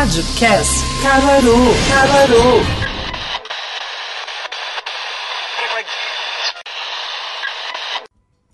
Rádio Cast Caruaru, Caruaru.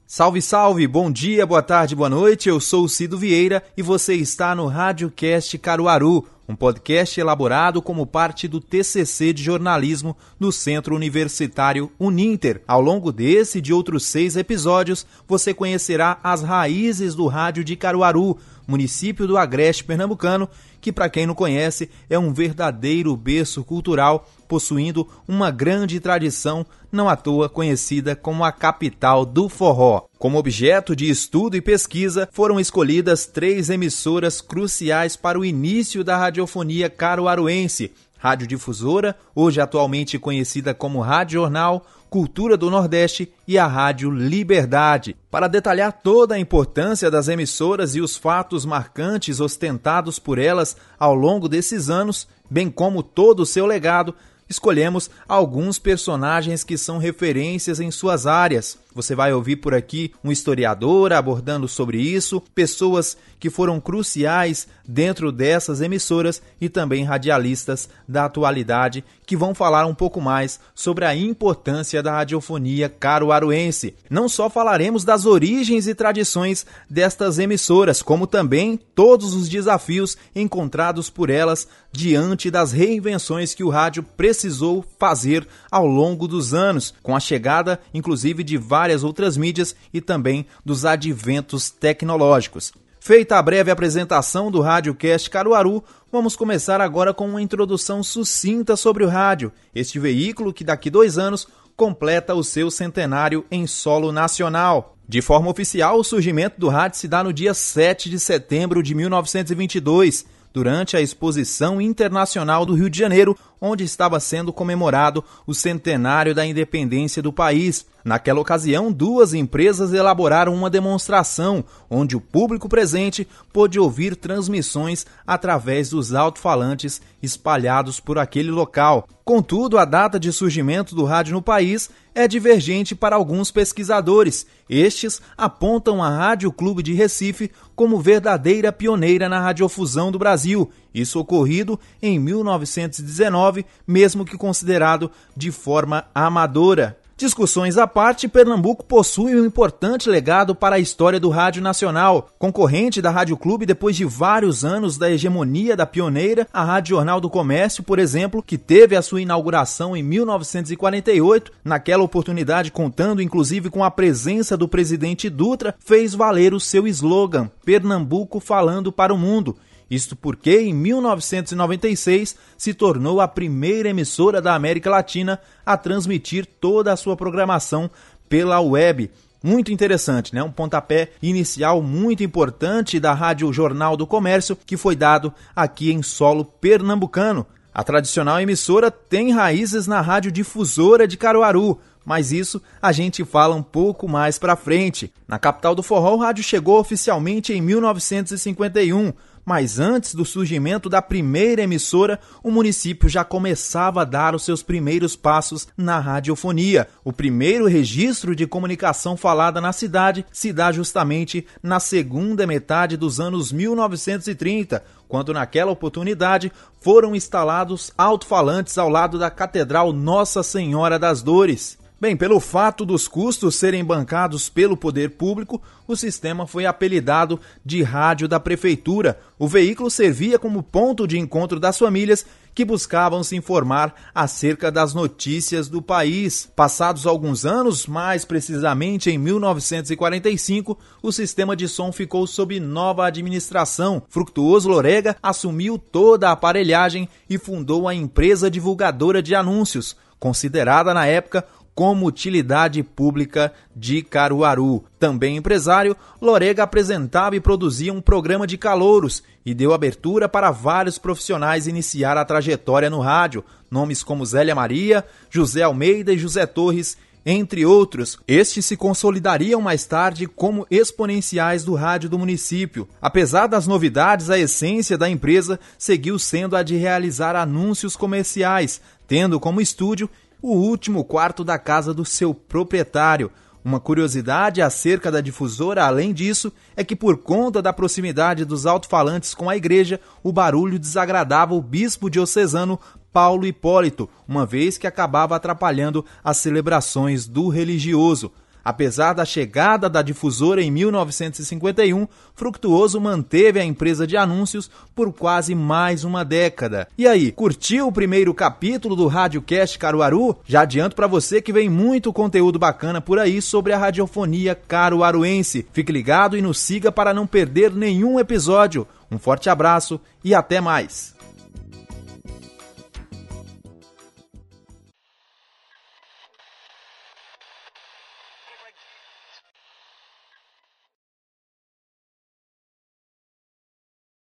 Salve, salve! Bom dia, boa tarde, boa noite. Eu sou o Cido Vieira e você está no Rádio Cast Caruaru, um podcast elaborado como parte do TCC de jornalismo do Centro Universitário Uninter. Ao longo desse e de outros seis episódios, você conhecerá as raízes do rádio de Caruaru município do Agreste Pernambucano, que, para quem não conhece, é um verdadeiro berço cultural, possuindo uma grande tradição, não à toa conhecida como a capital do forró. Como objeto de estudo e pesquisa, foram escolhidas três emissoras cruciais para o início da radiofonia caruaruense: Radiodifusora, hoje atualmente conhecida como Rádio Jornal, Cultura do Nordeste e a Rádio Liberdade. Para detalhar toda a importância das emissoras e os fatos marcantes ostentados por elas ao longo desses anos, bem como todo o seu legado, escolhemos alguns personagens que são referências em suas áreas. Você vai ouvir por aqui um historiador abordando sobre isso, pessoas que foram cruciais dentro dessas emissoras e também radialistas da atualidade que vão falar um pouco mais sobre a importância da radiofonia caruaruense. Não só falaremos das origens e tradições destas emissoras, como também todos os desafios encontrados por elas diante das reinvenções que o rádio precisou fazer ao longo dos anos, com a chegada inclusive de várias várias outras mídias e também dos adventos tecnológicos. Feita a breve apresentação do Radiocast Caruaru, vamos começar agora com uma introdução sucinta sobre o rádio, este veículo que daqui dois anos completa o seu centenário em solo nacional. De forma oficial, o surgimento do rádio se dá no dia 7 de setembro de 1922, durante a Exposição Internacional do Rio de Janeiro, onde estava sendo comemorado o centenário da independência do país. Naquela ocasião, duas empresas elaboraram uma demonstração onde o público presente pôde ouvir transmissões através dos alto-falantes espalhados por aquele local. Contudo, a data de surgimento do rádio no país é divergente para alguns pesquisadores. Estes apontam a Rádio Clube de Recife como verdadeira pioneira na radiofusão do Brasil, isso ocorrido em 1919, mesmo que considerado de forma amadora. Discussões à parte, Pernambuco possui um importante legado para a história do rádio nacional. Concorrente da Rádio Clube depois de vários anos da hegemonia da pioneira, a Rádio Jornal do Comércio, por exemplo, que teve a sua inauguração em 1948, naquela oportunidade contando inclusive com a presença do presidente Dutra, fez valer o seu slogan: Pernambuco falando para o mundo. Isto porque, em 1996, se tornou a primeira emissora da América Latina a transmitir toda a sua programação pela web. Muito interessante, né? Um pontapé inicial muito importante da Rádio Jornal do Comércio que foi dado aqui em solo pernambucano. A tradicional emissora tem raízes na Rádio Difusora de Caruaru, mas isso a gente fala um pouco mais para frente. Na capital do forró, o rádio chegou oficialmente em 1951, mas antes do surgimento da primeira emissora, o município já começava a dar os seus primeiros passos na radiofonia. O primeiro registro de comunicação falada na cidade se dá justamente na segunda metade dos anos 1930, quando naquela oportunidade foram instalados alto-falantes ao lado da Catedral Nossa Senhora das Dores. Bem, pelo fato dos custos serem bancados pelo poder público, o sistema foi apelidado de rádio da prefeitura. O veículo servia como ponto de encontro das famílias que buscavam se informar acerca das notícias do país. Passados alguns anos, mais precisamente em 1945, o sistema de som ficou sob nova administração. Fructuoso Lorega assumiu toda a aparelhagem e fundou a empresa divulgadora de anúncios, considerada na época como utilidade pública de Caruaru. Também empresário, Lorega apresentava e produzia um programa de calouros e deu abertura para vários profissionais iniciar a trajetória no rádio, nomes como Zélia Maria, José Almeida e José Torres, entre outros. Estes se consolidariam mais tarde como exponenciais do rádio do município. Apesar das novidades, a essência da empresa seguiu sendo a de realizar anúncios comerciais, tendo como estúdio o último quarto da casa do seu proprietário. Uma curiosidade acerca da difusora, além disso, é que por conta da proximidade dos alto-falantes com a igreja, o barulho desagradava o bispo diocesano Paulo Hipólito, uma vez que acabava atrapalhando as celebrações do religioso. Apesar da chegada da difusora em 1951, Fructuoso manteve a empresa de anúncios por quase mais uma década. E aí, curtiu o primeiro capítulo do Radiocast Caruaru? Já adianto para você que vem muito conteúdo bacana por aí sobre a radiofonia caruaruense. Fique ligado e nos siga para não perder nenhum episódio. Um forte abraço e até mais!